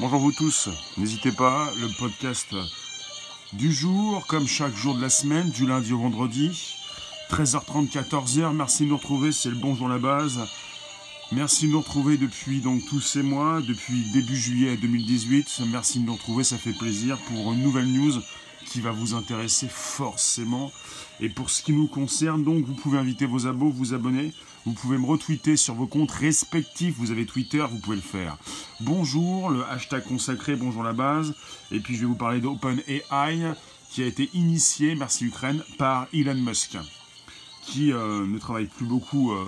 Bonjour vous tous, n'hésitez pas, le podcast du jour, comme chaque jour de la semaine, du lundi au vendredi, 13h30, 14h, merci de nous retrouver, c'est le bonjour la base. Merci de nous retrouver depuis donc tous ces mois, depuis début juillet 2018. Merci de nous retrouver, ça fait plaisir pour une nouvelle news qui va vous intéresser forcément. Et pour ce qui nous concerne, donc, vous pouvez inviter vos abos, vous abonner. Vous pouvez me retweeter sur vos comptes respectifs. Vous avez Twitter, vous pouvez le faire. Bonjour, le hashtag consacré, bonjour la base. Et puis je vais vous parler d'OpenAI qui a été initié, merci Ukraine, par Elon Musk, qui euh, ne travaille plus beaucoup euh,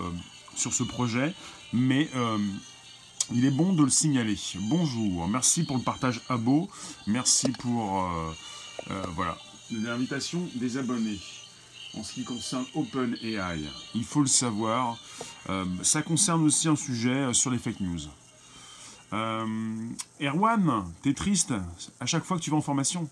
sur ce projet, mais euh, il est bon de le signaler. Bonjour, merci pour le partage abo, merci pour voilà l'invitation des abonnés en ce qui concerne OpenAI. Il faut le savoir. Euh, ça concerne aussi un sujet euh, sur les fake news. Euh, Erwan, t'es triste à chaque fois que tu vas en formation.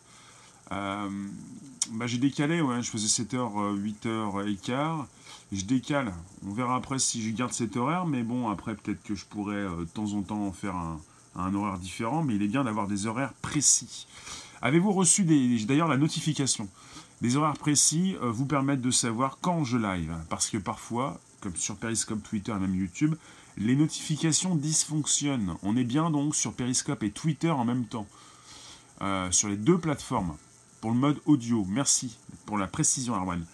bah, j'ai décalé, ouais, je faisais 7h, 8h et quart. Je décale. On verra après si je garde cet horaire, mais bon, après peut-être que je pourrais de temps en temps faire un, un horaire différent, mais il est bien d'avoir des horaires précis. Avez-vous reçu d'ailleurs la notification? Des horaires précis euh, vous permettent de savoir quand je live. Parce que parfois, comme sur Periscope, Twitter et même YouTube, les notifications dysfonctionnent. On est bien donc sur Periscope et Twitter en même temps. Euh, sur les deux plateformes. Pour le mode audio. Merci pour la précision, Arwan.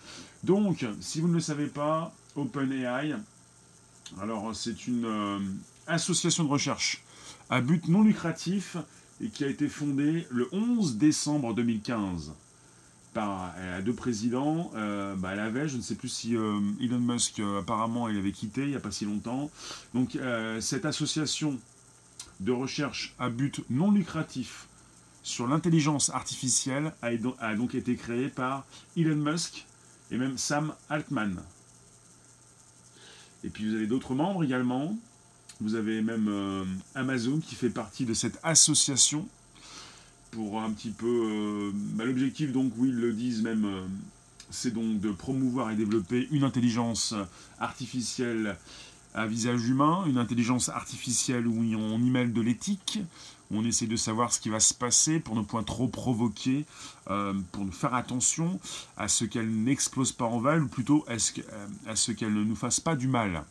Donc, si vous ne le savez pas, OpenAI, alors c'est une euh, association de recherche à but non lucratif et qui a été fondée le 11 décembre 2015 par euh, deux présidents. Euh, bah, elle avait, je ne sais plus si euh, Elon Musk apparemment il avait quitté il n'y a pas si longtemps. Donc cette association de recherche à but non lucratif sur l'intelligence artificielle a, donc été créée par Elon Musk et même Sam Altman. Et puis vous avez d'autres membres également. Vous avez même Amazon qui fait partie de cette association pour un petit peu. Euh, l'objectif, donc, oui, ils le disent même, euh, c'est donc de promouvoir et développer une intelligence artificielle à visage humain, une intelligence artificielle où on y mêle de l'éthique, on essaie de savoir ce qui va se passer pour ne point trop provoquer, euh, pour faire attention à ce qu'elle n'explose pas en val, ou plutôt à ce, qu'elle ne nous fasse pas du mal.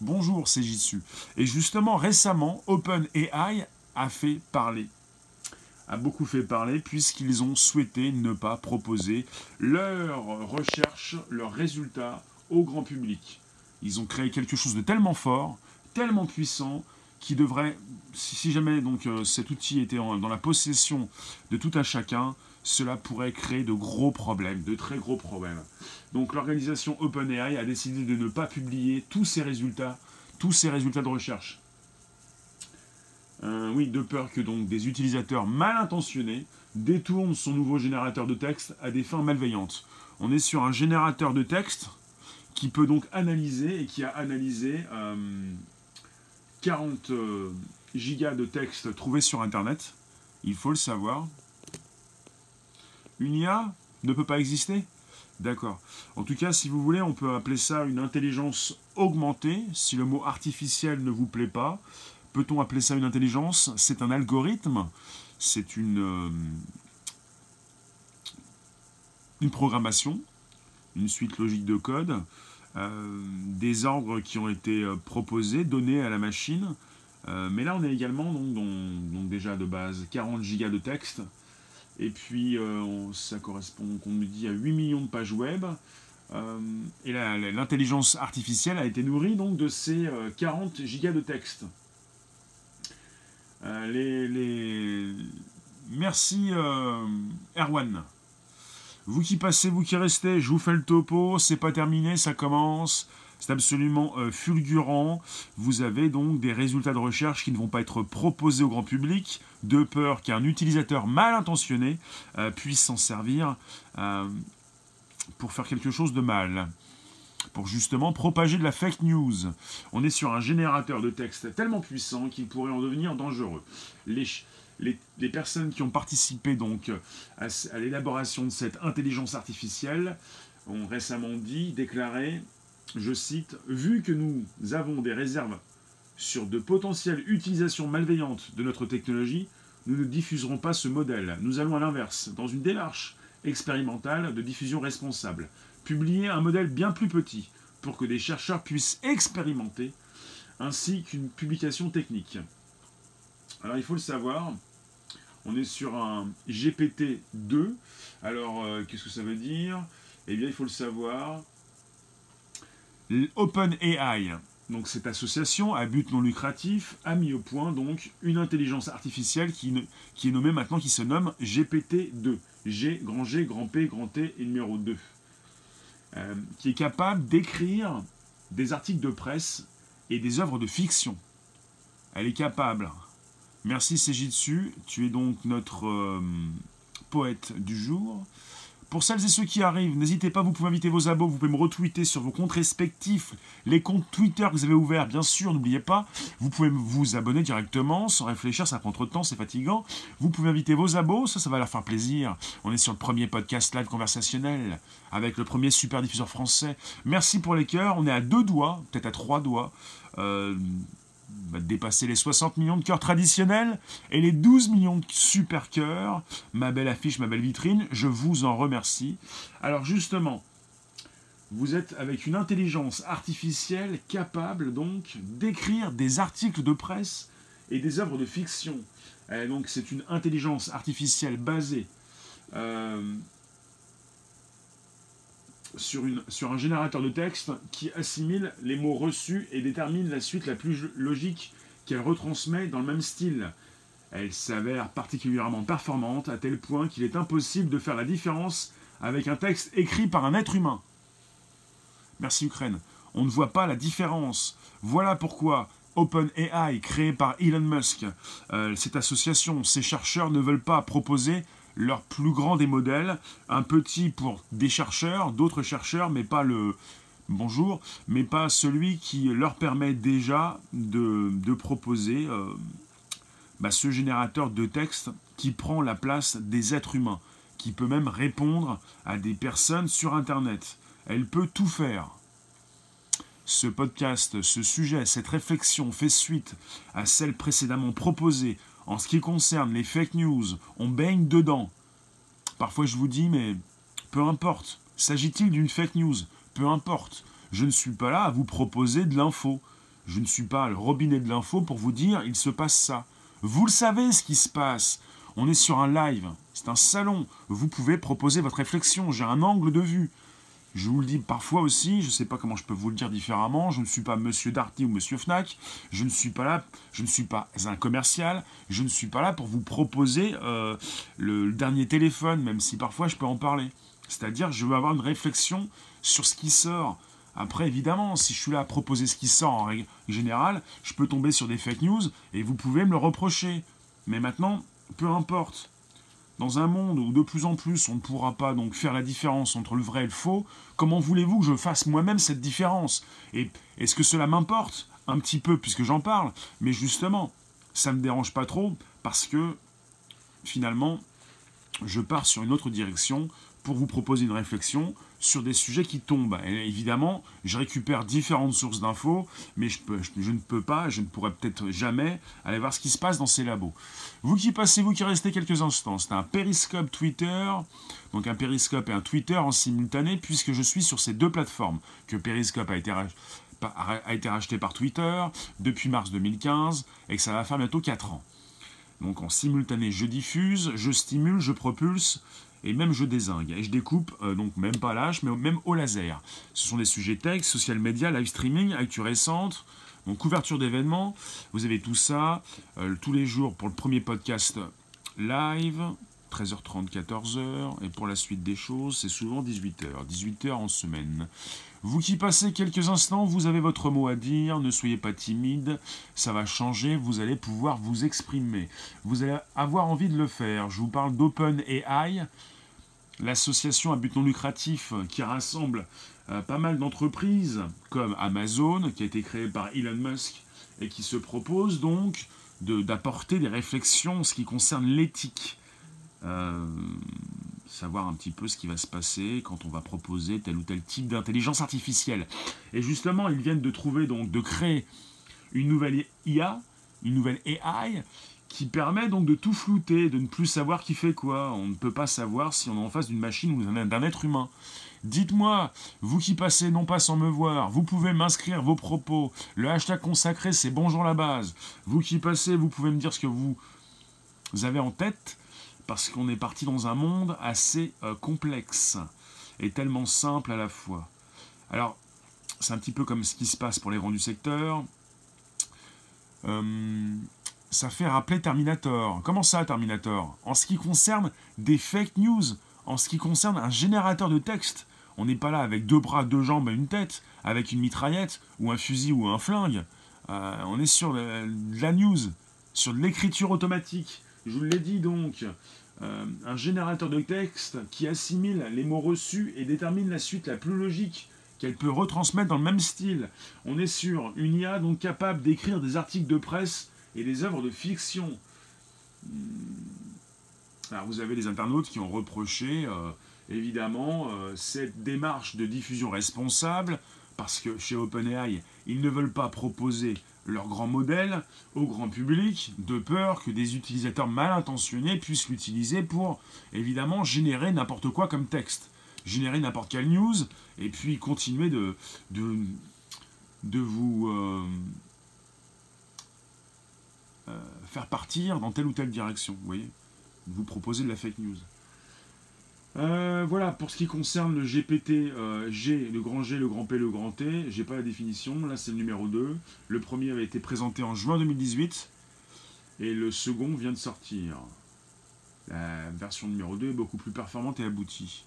Bonjour, c'est Jissu. Et justement, récemment, OpenAI a fait parler a beaucoup fait parler puisqu'ils ont souhaité ne pas proposer leurs recherches, leurs résultats au grand public. Ils ont créé quelque chose de tellement fort, tellement puissant, qui devrait, si jamais donc euh, cet outil était dans la possession de tout un chacun, cela pourrait créer de gros problèmes, de très gros problèmes. Donc l'organisation OpenAI a décidé de ne pas publier tous ces résultats, tous ces résultats de recherche. Euh, oui, de peur que donc des utilisateurs mal intentionnés détournent son nouveau générateur de texte à des fins malveillantes. On est sur un générateur de texte qui peut donc analyser et qui a analysé 40 euh, euh, gigas de texte trouvés sur Internet. Il faut le savoir. Une IA ne peut pas exister? D'accord. En tout cas, si vous voulez, on peut appeler ça une intelligence augmentée, si le mot artificiel ne vous plaît pas. Peut-on appeler ça une intelligence? C'est un algorithme, c'est une, euh, une programmation, une suite logique de code, euh, des ordres qui ont été euh, proposés, donnés à la machine. mais là, on est également donc, déjà de base 40 gigas de texte. Et puis, ça correspond, qu'on nous dit, à 8 millions de pages web. et l'intelligence artificielle a été nourrie donc de ces 40 gigas de texte. Euh, Merci euh, Erwan. Vous qui passez, vous qui restez, je vous fais le topo, c'est pas terminé, ça commence. C'est absolument euh, fulgurant. Vous avez donc des résultats de recherche qui ne vont pas être proposés au grand public, de peur qu'un utilisateur mal intentionné puisse s'en servir pour faire quelque chose de mal pour justement propager de la fake news. On est sur un générateur de texte tellement puissant qu'il pourrait en devenir dangereux. Les, les, personnes qui ont participé donc à, l'élaboration de cette intelligence artificielle ont récemment dit, déclaré, je cite, vu que nous avons des réserves sur de potentielles utilisations malveillantes de notre technologie, nous ne diffuserons pas ce modèle. Nous allons à l'inverse, dans une démarche expérimentale de diffusion responsable, publier un modèle bien plus petit pour que des chercheurs puissent expérimenter, ainsi qu'une publication technique. Alors il faut le savoir, on est sur un GPT-2. Alors euh, qu'est-ce que ça veut dire? Eh bien il faut le savoir. OpenAI, donc cette association à but non lucratif, a mis au point donc une intelligence artificielle qui, qui est nommée maintenant, qui se nomme GPT-2. G, grand G, grand P, grand T et numéro 2. Euh, qui est capable d'écrire des articles de presse et des œuvres de fiction. Elle est capable. Merci Sejitsu, tu es donc notre euh, poète du jour. Pour celles et ceux qui arrivent, n'hésitez pas, vous pouvez inviter vos abos, vous pouvez me retweeter sur vos comptes respectifs, les comptes Twitter que vous avez ouverts, bien sûr, n'oubliez pas. Vous pouvez vous abonner directement, sans réfléchir, ça prend trop de temps, c'est fatigant. Vous pouvez inviter vos abos, ça, ça va leur faire plaisir. On est sur le premier podcast live conversationnel, avec le premier super diffuseur français. Merci pour les cœurs, on est à deux doigts, peut-être à trois doigts. Euh, va dépasser les 60 millions de cœurs traditionnels et les 12 millions de super cœurs. Ma belle affiche, ma belle vitrine, je vous en remercie. Alors justement, vous êtes avec une intelligence artificielle capable donc d'écrire des articles de presse et des œuvres de fiction. donc c'est une intelligence artificielle basée euh, sur, une, sur un générateur de texte qui assimile les mots reçus et détermine la suite la plus logique qu'elle retransmet dans le même style. Elle s'avère particulièrement performante à tel point qu'il est impossible de faire la différence avec un texte écrit par un être humain. Merci Ukraine. On ne voit pas la différence. Voilà pourquoi OpenAI, créé par Elon Musk, euh, cette association, ces chercheurs ne veulent pas proposer leur plus grand des modèles, un petit pour des chercheurs, d'autres chercheurs, mais pas le bonjour, mais pas celui qui leur permet déjà de, proposer euh, bah, ce générateur de texte qui prend la place des êtres humains, qui peut même répondre à des personnes sur Internet. Elle peut tout faire. Ce podcast, ce sujet, cette réflexion fait suite à celle précédemment proposée en ce qui concerne les fake news, on baigne dedans. Parfois je vous dis, mais peu importe. S'agit-il d'une fake news? Peu importe. Je ne suis pas là à vous proposer de l'info. Je ne suis pas le robinet de l'info pour vous dire, il se passe ça. Vous le savez ce qui se passe. On est sur un live. C'est un salon. Vous pouvez proposer votre réflexion. J'ai un angle de vue. Je vous le dis parfois aussi, je ne sais pas comment je peux vous le dire différemment, je ne suis pas Monsieur Darty ou Monsieur Fnac, je ne suis pas là, je ne suis pas un commercial, je ne suis pas là pour vous proposer euh, le, dernier téléphone, même si parfois je peux en parler. C'est-à-dire, je veux avoir une réflexion sur ce qui sort. Après, évidemment, si je suis là à proposer ce qui sort en règle générale, je peux tomber sur des fake news et vous pouvez me le reprocher. Mais maintenant, peu importe. Dans un monde où de plus en plus on ne pourra pas donc faire la différence entre le vrai et le faux, comment voulez-vous que je fasse moi-même cette différence? Et est-ce que cela m'importe? Un petit peu puisque j'en parle, mais justement, ça ne me dérange pas trop parce que finalement, je pars sur une autre direction pour vous proposer une réflexion sur des sujets qui tombent. Et évidemment, je récupère différentes sources d'infos, mais je, ne peux pas, je ne pourrais peut-être jamais aller voir ce qui se passe dans ces labos. Vous qui passez, vous qui restez quelques instants, c'est un périscope Twitter, donc un périscope et un Twitter en simultané, puisque je suis sur ces deux plateformes, que Periscope a été, a été racheté par Twitter depuis mars 2015, et que ça va faire bientôt 4 ans. Donc en simultané, je diffuse, je stimule, je propulse, et même je désingue. Et je découpe, euh, donc même pas l'âge, mais même au laser. Ce sont des sujets texte, social media, live streaming, actu récente, donc couverture d'événements. Vous avez tout ça euh, tous les jours pour le premier podcast live, 13h30, 14h. Et pour la suite des choses, c'est souvent 18h. 18h en semaine. Vous qui passez quelques instants, vous avez votre mot à dire, ne soyez pas timide, ça va changer, vous allez pouvoir vous exprimer. Vous allez avoir envie de le faire. Je vous parle d'Open AI, l'association à but non lucratif qui rassemble euh, pas mal d'entreprises comme Amazon, qui a été créée par Elon Musk et qui se propose donc d'apporter des réflexions en ce qui concerne l'éthique. Euh, savoir un petit peu ce qui va se passer quand on va proposer tel ou tel type d'intelligence artificielle. Et justement, ils viennent de trouver, donc, de créer une nouvelle IA, une nouvelle AI, qui permet donc de tout flouter, de ne plus savoir qui fait quoi. On ne peut pas savoir si on est en face d'une machine ou d'un être humain. Dites-moi, vous qui passez non pas sans me voir, vous pouvez m'inscrire vos propos. Le hashtag consacré, c'est bonjour la base. Vous qui passez, vous pouvez me dire ce que vous avez en tête, parce qu'on est parti dans un monde assez euh, complexe et tellement simple à la fois. Alors, c'est un petit peu comme ce qui se passe pour les grands du secteur. Euh, ça fait rappeler Terminator. Comment ça, Terminator? En ce qui concerne des fake news, en ce qui concerne un générateur de texte, on n'est pas là avec deux bras, deux jambes et une tête, avec une mitraillette ou un fusil ou un flingue. Euh, on est sur de la news, sur de l'écriture automatique. Je vous l'ai dit donc, euh, un générateur de texte qui assimile les mots reçus et détermine la suite la plus logique qu'elle peut retransmettre dans le même style. On est sur une IA donc capable d'écrire des articles de presse et des œuvres de fiction. Hmm. Alors vous avez les internautes qui ont reproché euh, évidemment euh, cette démarche de diffusion responsable parce que chez OpenAI, ils ne veulent pas proposer leur grand modèle au grand public de peur que des utilisateurs mal intentionnés puissent l'utiliser pour évidemment générer n'importe quoi comme texte, générer n'importe quelle news et puis continuer de, de, vous euh, euh, faire partir dans telle ou telle direction, vous voyez Vous proposer de la fake news. Euh, voilà, pour ce qui concerne le GPT, G, le grand G, le grand P, le grand T, j'ai pas la définition, là c'est le numéro 2. Le premier avait été présenté en juin 2018, et le second vient de sortir. La version numéro 2 est beaucoup plus performante et aboutie.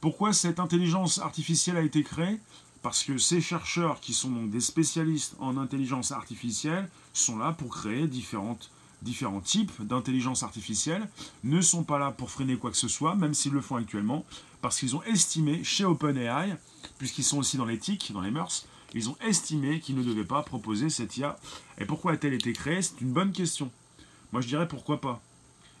Pourquoi cette intelligence artificielle a été créée? Parce que ces chercheurs, qui sont donc des spécialistes en intelligence artificielle, sont là pour créer différentes, différents types d'intelligence artificielle, ne sont pas là pour freiner quoi que ce soit, même s'ils le font actuellement, parce qu'ils ont estimé chez OpenAI, puisqu'ils sont aussi dans l'éthique, dans les mœurs, ils ont estimé qu'ils ne devaient pas proposer cette IA. Et pourquoi a-t-elle été créée? C'est une bonne question. Moi je dirais pourquoi pas.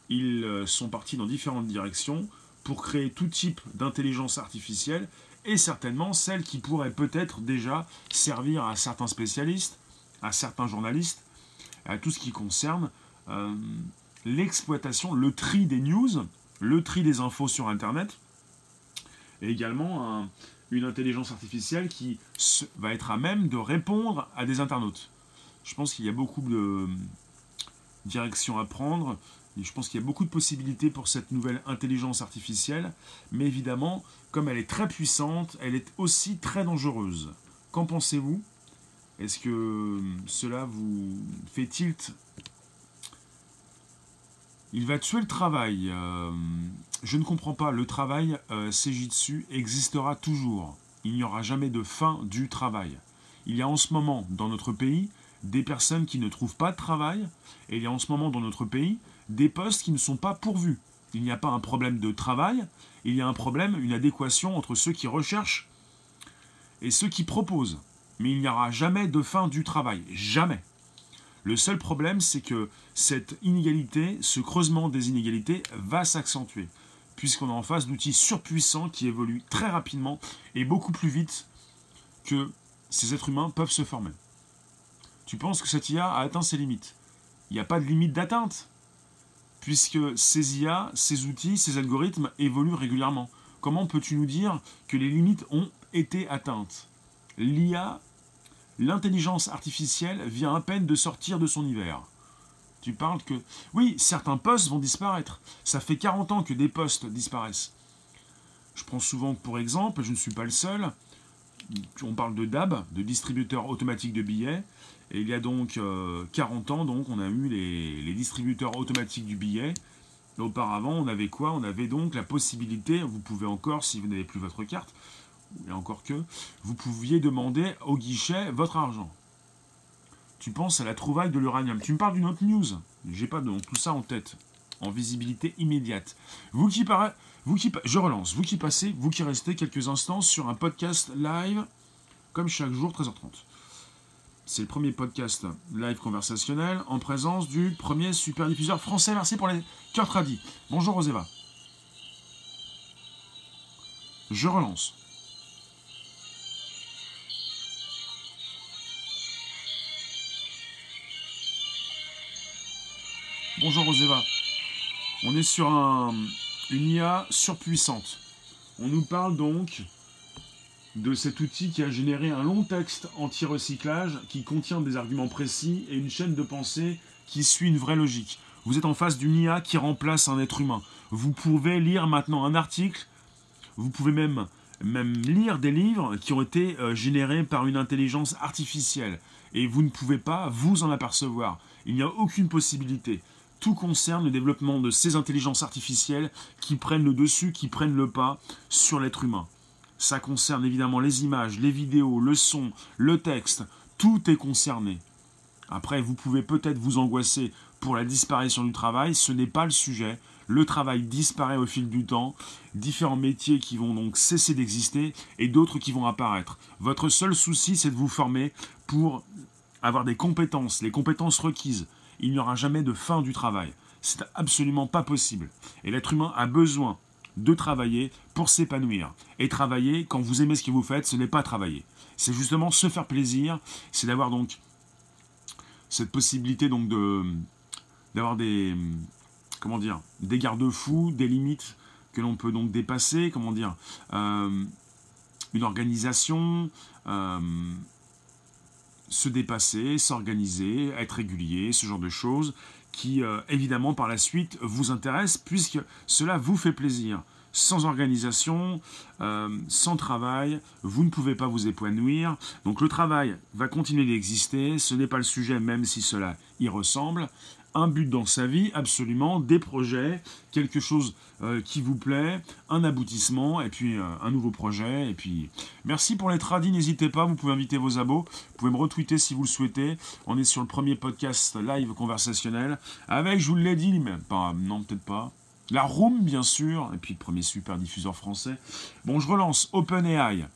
Ils euh, sont partis dans différentes directions pour créer tout type d'intelligence artificielle et certainement celle qui pourrait peut-être déjà servir à certains spécialistes, à certains journalistes, à tout ce qui concerne l'exploitation, le tri des news, le tri des infos sur Internet, et également une intelligence artificielle qui va être à même de répondre à des internautes. Je pense qu'il y a beaucoup de directions à prendre je pense qu'il y a beaucoup de possibilités pour cette nouvelle intelligence artificielle, mais évidemment, comme elle est très puissante, elle est aussi très dangereuse. Qu'en pensez-vous? Est-ce que cela vous fait tilt Il va tuer le travail. Euh, je ne comprends pas. Le travail, euh, dessus, existera toujours. Il n'y aura jamais de fin du travail. Il y a en ce moment dans notre pays des personnes qui ne trouvent pas de travail, et il y a en ce moment dans notre pays des postes qui ne sont pas pourvus. Il n'y a pas un problème de travail, il y a un problème, une adéquation entre ceux qui recherchent et ceux qui proposent. Mais il n'y aura jamais de fin du travail, jamais. Le seul problème, c'est que cette inégalité, ce creusement des inégalités va s'accentuer, puisqu'on est en face d'outils surpuissants qui évoluent très rapidement et beaucoup plus vite que ces êtres humains peuvent se former. Tu penses que cette IA a atteint ses limites? Il n'y a pas de limite d'atteinte puisque ces IA, ces outils, ces algorithmes évoluent régulièrement. Comment peux-tu nous dire que les limites ont été atteintes? L'IA, l'intelligence artificielle, vient à peine de sortir de son hiver. Tu parles que... Oui, certains postes vont disparaître. Ça fait 40 ans que des postes disparaissent. Je prends souvent pour exemple, je ne suis pas le seul, on parle de DAB, de distributeur automatique de billets. Et il y a donc 40 euh, ans, donc, on a eu les, distributeurs automatiques du billet. auparavant, on avait quoi? On avait donc la possibilité, vous pouvez encore, si vous n'avez plus votre carte, et encore que, vous pouviez demander au guichet votre argent. Tu penses à la trouvaille de l'uranium. Tu me parles d'une autre news. J'ai pas donc tout ça en tête, en visibilité immédiate. Vous qui parlez, vous qui, je relance. Vous qui passez, vous qui restez quelques instants sur un podcast live, comme chaque jour, 13h30. C'est le premier podcast live conversationnel en présence du premier super diffuseur français. Merci pour les cœurs tradis. Bonjour Roseva. Je relance. Bonjour Roseva. On est sur un, une IA surpuissante. On nous parle donc de cet outil qui a généré un long texte anti-recyclage qui contient des arguments précis et une chaîne de pensée qui suit une vraie logique. Vous êtes en face d'une IA qui remplace un être humain. Vous pouvez lire maintenant un article, vous pouvez même, lire des livres qui ont été euh, générés par une intelligence artificielle. Et vous ne pouvez pas vous en apercevoir. Il n'y a aucune possibilité. Tout concerne le développement de ces intelligences artificielles qui prennent le dessus, qui prennent le pas sur l'être humain. Ça concerne évidemment les images, les vidéos, le son, le texte. Tout est concerné. Après, vous pouvez peut-être vous angoisser pour la disparition du travail. Ce n'est pas le sujet. Le travail disparaît au fil du temps. Différents métiers qui vont donc cesser d'exister et d'autres qui vont apparaître. Votre seul souci, c'est de vous former pour avoir des compétences, les compétences requises. Il n'y aura jamais de fin du travail. C'est absolument pas possible. Et l'être humain a besoin de travailler pour s'épanouir. Et travailler, quand vous aimez ce que vous faites, ce n'est pas travailler. C'est justement se faire plaisir, c'est d'avoir donc cette possibilité donc de d'avoir des comment dire des garde-fous, des limites que l'on peut donc dépasser, comment dire euh, une organisation, euh, se dépasser, s'organiser, être régulier, ce genre de choses qui euh, évidemment par la suite vous intéresse puisque cela vous fait plaisir. Sans organisation, euh, sans travail, vous ne pouvez pas vous épanouir. Donc le travail va continuer d'exister, ce n'est pas le sujet même si cela y ressemble un but dans sa vie, absolument, des projets, quelque chose euh, qui vous plaît, un aboutissement, et puis euh, un nouveau projet. Et puis, merci pour les tradis, n'hésitez pas, vous pouvez inviter vos abos, vous pouvez me retweeter si vous le souhaitez. On est sur le premier podcast live conversationnel, avec, je vous l'ai dit, mais pas, non, peut-être pas. La Room, bien sûr, et puis le premier super diffuseur français. Bon, je relance OpenAI.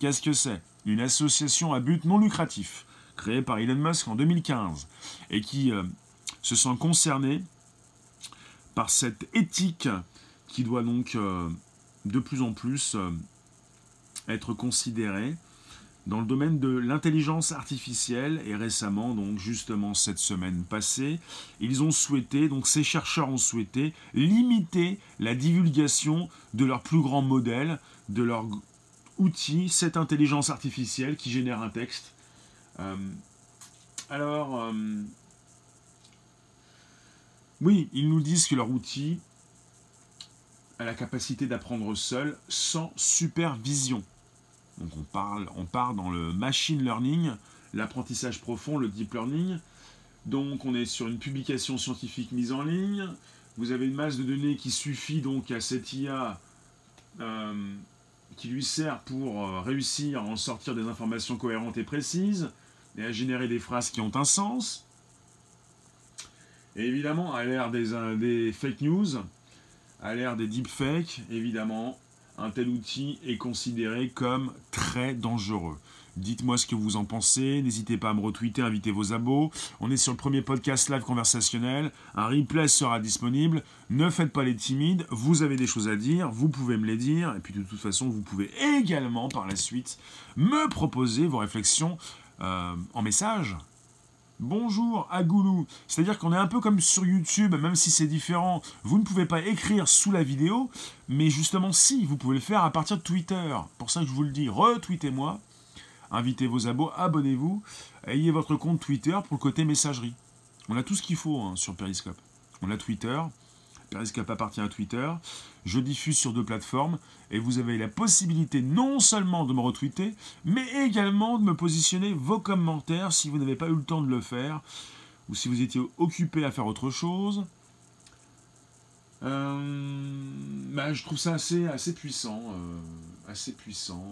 Qu'est-ce que c'est? Une association à but non lucratif, créée par Elon Musk en 2015, et qui euh, se sent concernés par cette éthique qui doit donc euh, de plus en plus euh, être considérée dans le domaine de l'intelligence artificielle. Et récemment donc justement cette semaine passée ils ont souhaité donc ces chercheurs ont souhaité limiter la divulgation de leur plus grand modèle de leur outil cette intelligence artificielle qui génère un texte. Euh, alors oui, ils nous disent que leur outil a la capacité d'apprendre seul sans supervision. Donc on parle, on part dans le machine learning, l'apprentissage profond, le deep learning. Donc on est sur une publication scientifique mise en ligne. Vous avez une masse de données qui suffit donc à cette IA euh, qui lui sert pour euh, réussir à en sortir des informations cohérentes et précises et à générer des phrases qui ont un sens. Et évidemment, à l'ère des, euh, des fake news, à l'ère des deepfakes, évidemment, un tel outil est considéré comme très dangereux. Dites-moi ce que vous en pensez, n'hésitez pas à me retweeter, invitez vos abos. On est sur le premier podcast live conversationnel, un replay sera disponible. Ne faites pas les timides, vous avez des choses à dire, vous pouvez me les dire, et puis de toute façon, vous pouvez également par la suite me proposer vos réflexions euh, en message Bonjour Agoulou. C'est-à-dire qu'on est un peu comme sur YouTube, même si c'est différent. Vous ne pouvez pas écrire sous la vidéo, mais justement si, vous pouvez le faire à partir de Twitter. Pour ça que je vous le dis, retweetez-moi, invitez vos abos, abonnez-vous, ayez votre compte Twitter pour le côté messagerie. On a tout ce qu'il faut hein, sur Periscope. On a Twitter, Periscope appartient à Twitter. Je diffuse sur deux plateformes et vous avez la possibilité non seulement de me retweeter, mais également de me positionner vos commentaires si vous n'avez pas eu le temps de le faire ou si vous étiez occupé à faire autre chose. Euh, bah, je trouve ça assez, assez puissant. Euh, assez puissant.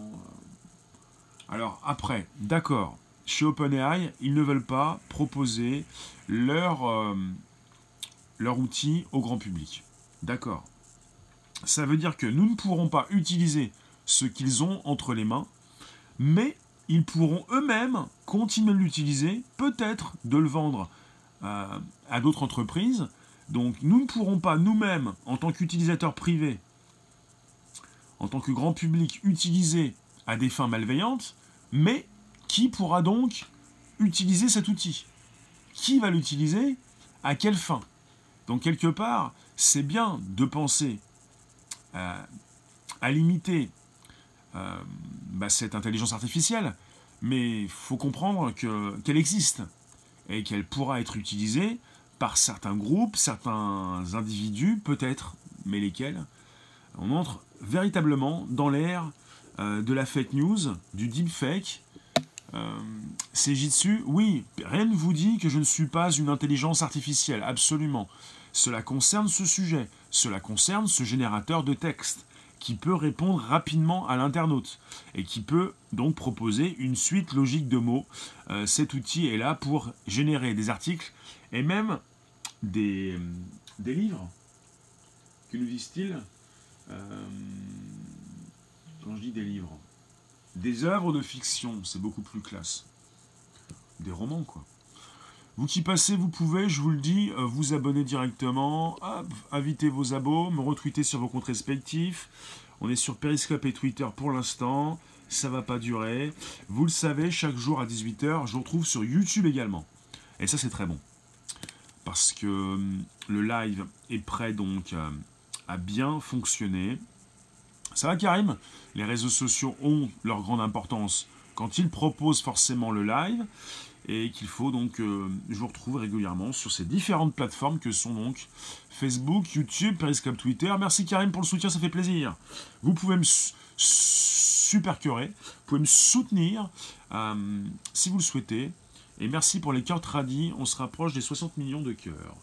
Alors après, d'accord, chez OpenAI, ils ne veulent pas proposer leur, euh, leur outil au grand public. D'accord. Ça veut dire que nous ne pourrons pas utiliser ce qu'ils ont entre les mains, mais ils pourront eux-mêmes continuer de l'utiliser, peut-être de le vendre euh, à d'autres entreprises. Donc nous ne pourrons pas nous-mêmes, en tant qu'utilisateurs privés, en tant que grand public, utiliser à des fins malveillantes, mais qui pourra donc utiliser cet outil? Qui va l'utiliser? À quelle fin? Donc quelque part, c'est bien de penser à limiter bah, cette intelligence artificielle, mais il faut comprendre qu'elle existe et qu'elle pourra être utilisée par certains groupes, certains individus, peut-être, mais lesquels. On entre véritablement dans l'ère euh, de la fake news, du deepfake. Euh, c'est Jitsu, oui, rien ne vous dit que je ne suis pas une intelligence artificielle, absolument. Cela concerne ce sujet, cela concerne ce générateur de texte qui peut répondre rapidement à l'internaute et qui peut donc proposer une suite logique de mots. Euh, cet outil est là pour générer des articles et même des, des livres. Que nous disent-ils euh, Quand je dis des livres, des œuvres de fiction, c'est beaucoup plus classe. Des romans, quoi. Vous qui passez, vous pouvez, je vous le dis, euh, vous abonner directement, inviter vos abos, me retweeter sur vos comptes respectifs. On est sur Periscope et Twitter pour l'instant. Ça va pas durer. Vous le savez, chaque jour à 18h, je vous retrouve sur YouTube également. Et ça, c'est très bon. Parce que hum, le live est prêt donc euh, à bien fonctionner. Ça va, Karim Les réseaux sociaux ont leur grande importance quand ils proposent forcément le live et qu'il faut donc, euh, je vous retrouve régulièrement sur ces différentes plateformes que sont donc Facebook, YouTube, Periscope, Twitter. Merci Karim pour le soutien, ça fait plaisir. Vous pouvez me supercurer, vous pouvez me soutenir euh, si vous le souhaitez. Et merci pour les cœurs tradis, on se rapproche des 60 millions de cœurs.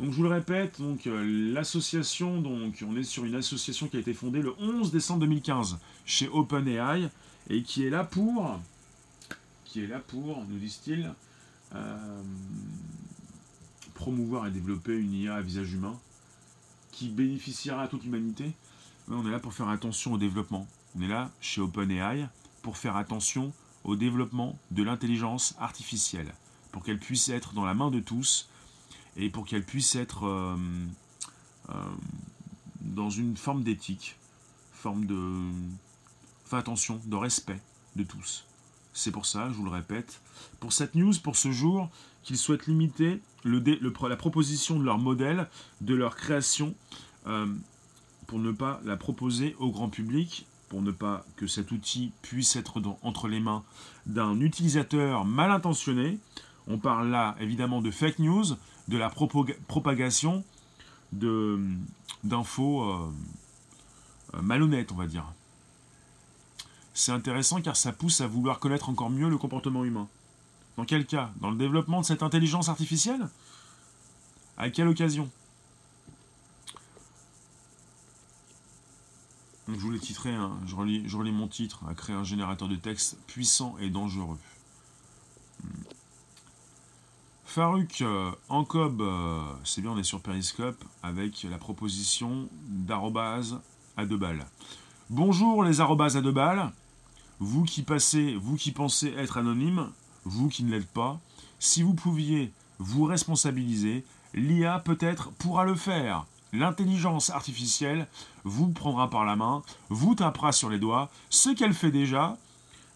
Donc je vous le répète, donc euh, l'association, donc on est sur une association qui a été fondée le 11 décembre 2015 chez OpenAI et qui est là pour qui est là pour, nous disent-ils, euh, promouvoir et développer une IA à visage humain qui bénéficiera à toute l'humanité. On est là pour faire attention au développement. On est là chez OpenAI pour faire attention au développement de l'intelligence artificielle, pour qu'elle puisse être dans la main de tous et pour qu'elle puisse être euh, euh, dans une forme d'éthique, forme de... Enfin attention, de respect de tous. C'est pour ça, je vous le répète, pour cette news, pour ce jour, qu'ils souhaitent limiter la proposition de leur modèle, de leur création, euh, pour ne pas la proposer au grand public, pour ne pas que cet outil puisse être entre les mains d'un utilisateur mal intentionné. On parle là évidemment de fake news, de la propagation d'infos euh, euh, malhonnêtes, on va dire c'est intéressant car ça pousse à vouloir connaître encore mieux le comportement humain. Dans quel cas? Dans le développement de cette intelligence artificielle? À quelle occasion? Je vous l'ai titré, je, relis, mon titre, à créer un générateur de texte puissant et dangereux. Farouk euh, Ancob, euh, c'est bien, on est sur Periscope, avec la proposition d'arrobase à deux balles. Bonjour les arrobas à deux balles. Vous qui passez, vous qui pensez être anonyme, vous qui ne l'êtes pas, si vous pouviez vous responsabiliser, l'IA peut-être pourra le faire. L'intelligence artificielle vous prendra par la main, vous tapera sur les doigts, ce qu'elle fait déjà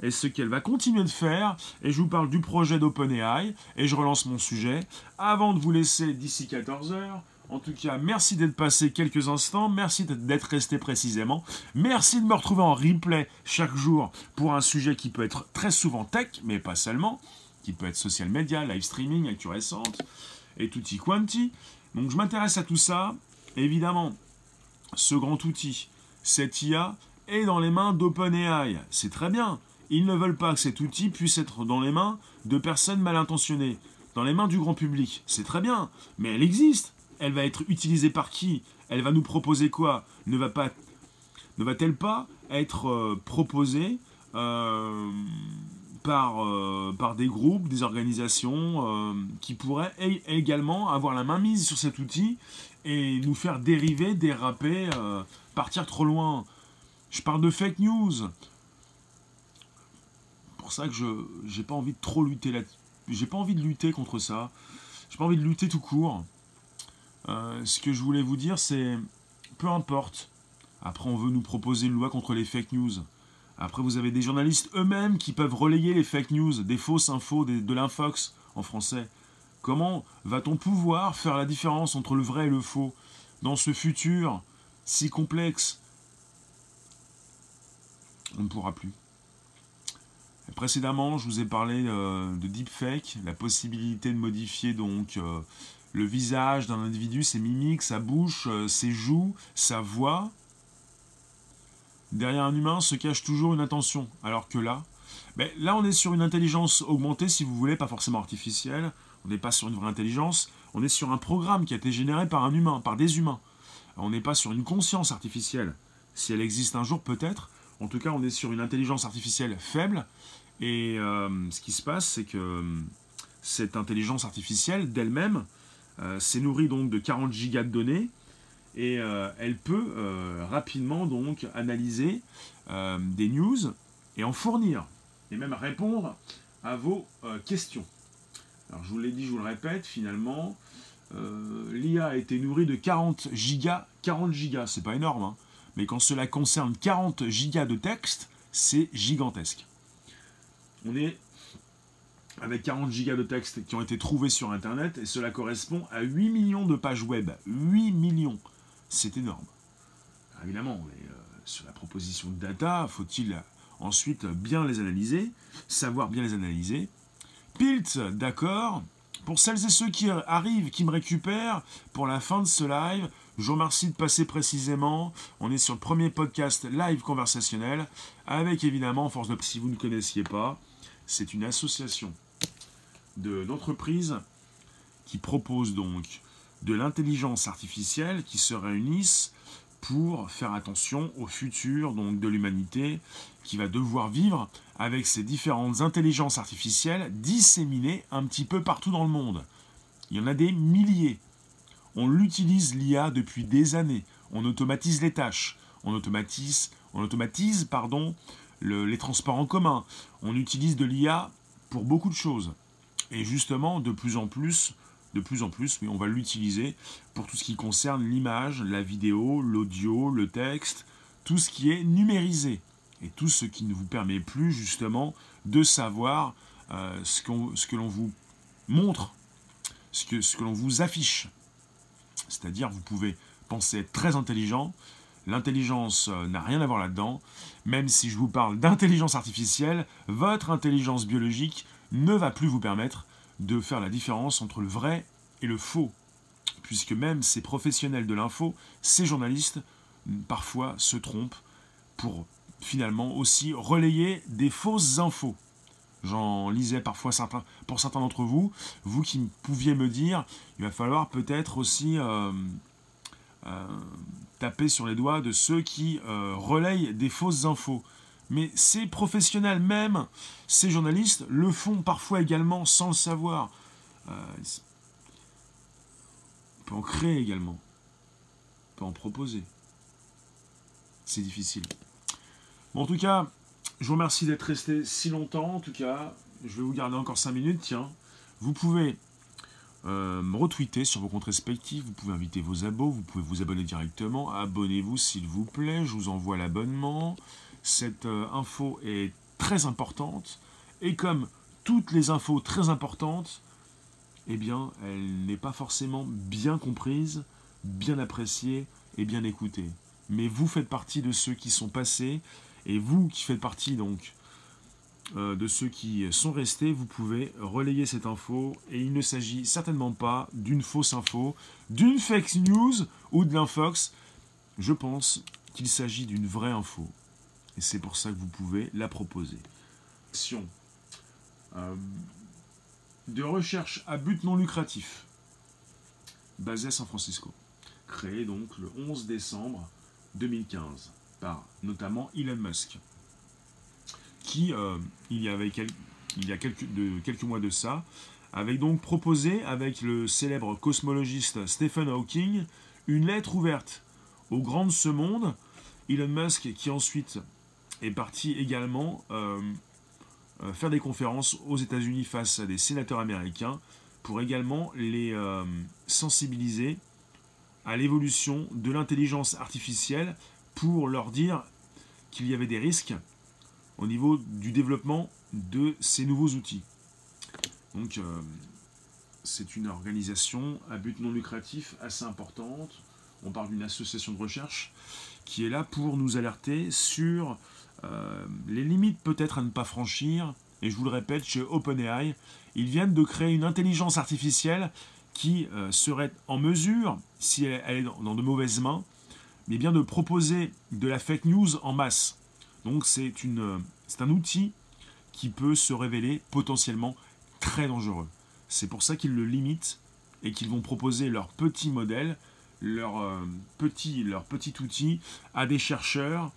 et ce qu'elle va continuer de faire. Et je vous parle du projet d'OpenAI et je relance mon sujet avant de vous laisser d'ici 14 heures en tout cas, merci d'être passé quelques instants, merci d'être resté précisément, merci de me retrouver en replay chaque jour pour un sujet qui peut être très souvent tech, mais pas seulement, qui peut être social media, live streaming, actu récente, et tutti quanti. Donc je m'intéresse à tout ça. Évidemment, ce grand outil, cette IA, est dans les mains d'OpenAI. C'est très bien. Ils ne veulent pas que cet outil puisse être dans les mains de personnes mal intentionnées, dans les mains du grand public. C'est très bien, mais elle existe elle va être utilisée par qui? Elle va nous proposer quoi? Ne va pas ne va-t-elle pas être euh, proposée euh, par, euh, par des groupes, des organisations qui pourraient également avoir la main mise sur cet outil et nous faire dériver, déraper, partir trop loin? Je parle de fake news. Pour ça que je j'ai pas envie de trop lutter là. J'ai pas envie de lutter contre ça. J'ai pas envie de lutter tout court. Euh, ce que je voulais vous dire, c'est peu importe. Après, on veut nous proposer une loi contre les fake news. Après, vous avez des journalistes eux-mêmes qui peuvent relayer les fake news, des fausses infos, de l'infox en français. Comment va-t-on pouvoir faire la différence entre le vrai et le faux dans ce futur si complexe? On ne pourra plus. Précédemment, je vous ai parlé euh, de deepfake, la possibilité de modifier donc euh, le visage d'un individu, ses mimiques, sa bouche, euh, ses joues, sa voix. Derrière un humain se cache toujours une intention, alors que là, ben, là on est sur une intelligence augmentée, si vous voulez, pas forcément artificielle. On n'est pas sur une vraie intelligence, on est sur un programme qui a été généré par un humain, par des humains. On n'est pas sur une conscience artificielle. Si elle existe un jour, peut-être. En tout cas, on est sur une intelligence artificielle faible. Et euh, ce qui se passe, c'est que euh, cette intelligence artificielle d'elle-même euh, s'est nourrie donc de 40 gigas de données et elle peut rapidement donc analyser des news et en fournir et même répondre à vos questions. Alors je vous l'ai dit, je vous le répète, finalement, l'IA a été nourrie de 40 gigas, 40 gigas, c'est pas énorme, hein, mais quand cela concerne 40 gigas de texte, c'est gigantesque. On est avec 40 gigas de texte qui ont été trouvés sur Internet, et cela correspond à 8 millions de pages web. 8 millions C'est énorme. évidemment, on est euh, sur la proposition de data, faut-il ensuite bien les analyser, savoir bien les analyser? Pilt, d'accord. Pour celles et ceux qui arrivent, qui me récupèrent, pour la fin de ce live, je vous remercie de passer précisément. On est sur le premier podcast live conversationnel, avec évidemment, force de... Si vous ne connaissiez pas, c'est une association d'entreprises qui propose donc de l'intelligence artificielle qui se réunissent pour faire attention au futur donc de l'humanité qui va devoir vivre avec ces différentes intelligences artificielles disséminées un petit peu partout dans le monde. Il y en a des milliers. On l'utilise l'IA depuis des années. On automatise les tâches. On automatise, on automatise pardon, les transports en commun. On utilise de l'IA pour beaucoup de choses. Et justement, de plus en plus, de plus en plus, mais on va l'utiliser pour tout ce qui concerne l'image, la vidéo, l'audio, le texte, tout ce qui est numérisé. Et tout ce qui ne vous permet plus justement de savoir euh, ce, que l'on vous montre, ce que l'on vous affiche. C'est-à-dire, vous pouvez penser être très intelligent, L'intelligence euh, n'a rien à voir là-dedans. Même si je vous parle d'intelligence artificielle, votre intelligence biologique ne va plus vous permettre de faire la différence entre le vrai et le faux. Puisque même ces professionnels de l'info, ces journalistes, parfois se trompent pour finalement aussi relayer des fausses infos. J'en lisais parfois certains, pour certains d'entre vous, vous qui pouviez me dire, il va falloir peut-être aussi euh, euh, taper sur les doigts de ceux qui euh, relayent des fausses infos. Mais ces professionnels même, ces journalistes, le font parfois également sans le savoir. On peut en créer également. On peut en proposer. C'est difficile. Bon, en tout cas, je vous remercie d'être resté si longtemps. En tout cas, je vais vous garder encore 5 minutes. Tiens, vous pouvez euh, me retweeter sur vos comptes respectifs. Vous pouvez inviter vos abos, vous pouvez vous abonner directement. Abonnez-vous s'il vous plaît, je vous envoie l'abonnement. Cette euh, info est très importante. Et comme toutes les infos très importantes, eh bien, elle n'est pas forcément bien comprise, bien appréciée et bien écoutée. Mais vous faites partie de ceux qui sont passés, et vous qui faites partie donc euh, de ceux qui sont restés, vous pouvez relayer cette info. Et il ne s'agit certainement pas d'une fausse info, d'une fake news ou de l'infox. Je pense qu'il s'agit d'une vraie info. Et c'est pour ça que vous pouvez la proposer. Action. Euh, de recherche à but non lucratif. Basée à San Francisco, créée donc le 11 décembre 2015 notamment Elon Musk qui, euh, il, y a quelques, mois de ça, avait donc proposé, avec le célèbre cosmologiste Stephen Hawking, une lettre ouverte au grand de ce monde. Elon Musk, qui ensuite est parti également euh, euh, faire des conférences aux États-Unis face à des sénateurs américains pour également les sensibiliser à l'évolution de l'intelligence artificielle pour leur dire qu'il y avait des risques au niveau du développement de ces nouveaux outils. Donc, euh, c'est une organisation à but non lucratif assez importante. On parle d'une association de recherche qui est là pour nous alerter sur euh, les limites peut-être à ne pas franchir. Et je vous le répète, chez OpenAI, ils viennent de créer une intelligence artificielle qui euh, serait en mesure, si elle, est dans, de mauvaises mains, mais bien de proposer de la fake news en masse. Donc c'est un outil qui peut se révéler potentiellement très dangereux. C'est pour ça qu'ils le limitent et qu'ils vont proposer leur petit modèle, leur, euh, petit, leur petit outil à des chercheurs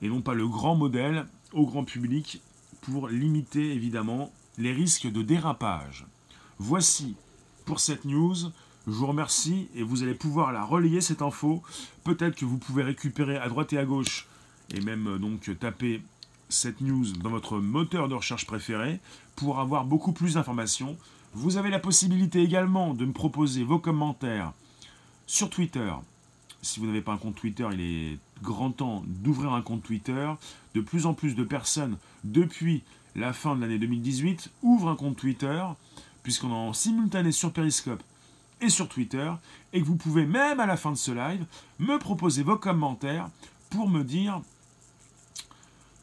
et non pas le grand modèle au grand public pour limiter évidemment les risques de dérapage. Voici pour cette news. Je vous remercie et vous allez pouvoir la relayer cette info. Peut-être que vous pouvez récupérer à droite et à gauche et même euh, donc taper cette news dans votre moteur de recherche préféré pour avoir beaucoup plus d'informations. Vous avez la possibilité également de me proposer vos commentaires sur Twitter. Si vous n'avez pas un compte Twitter, il est grand temps d'ouvrir un compte Twitter. De plus en plus de personnes, depuis la fin de l'année 2018, ouvrent un compte Twitter, puisqu'on est en simultané sur Periscope et sur Twitter, et que vous pouvez même à la fin de ce live me proposer vos commentaires pour me dire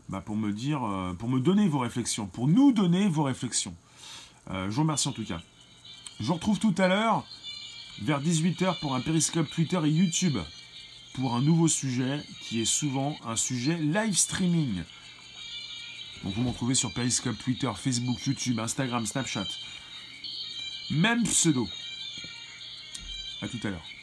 bah, pour me dire, euh, pour me donner vos réflexions, pour nous donner vos réflexions. Euh, je vous remercie en tout cas. Je vous retrouve tout à l'heure vers 18h pour un périscope Twitter et YouTube pour un nouveau sujet qui est souvent un sujet live streaming. Donc vous me retrouvez sur Periscope, Twitter, Facebook, YouTube, Instagram, Snapchat. Même pseudo. A tout à l'heure.